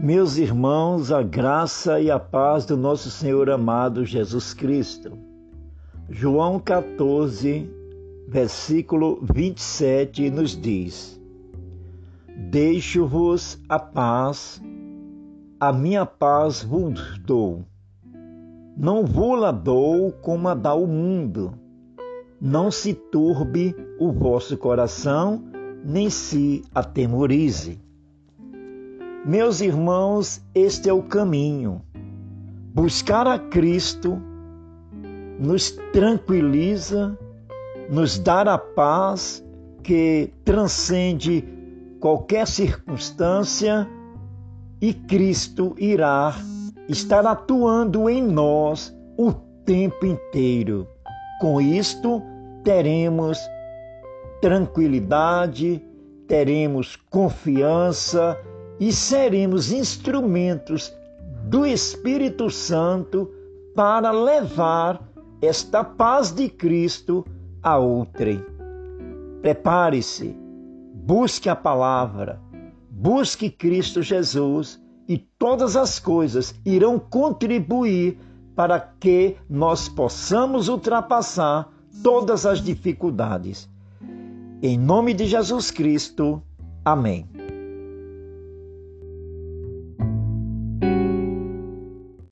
Meus irmãos, a graça e a paz do nosso Senhor amado Jesus Cristo. João 14, versículo 27 nos diz: Deixo-vos a paz, a minha paz vos dou. Não vou-la dou como a dá o mundo. Não se turbe o vosso coração, nem se atemorize. Meus irmãos, este é o caminho. Buscar a Cristo nos tranquiliza, nos dá a paz que transcende qualquer circunstância e Cristo irá estar atuando em nós o tempo inteiro. Com isto, teremos tranquilidade, teremos confiança e seremos instrumentos do Espírito Santo para levar esta paz de Cristo a outrem. Prepare-se, busque a palavra, busque Cristo Jesus e todas as coisas irão contribuir para que nós possamos ultrapassar todas as dificuldades. Em nome de Jesus Cristo, amém.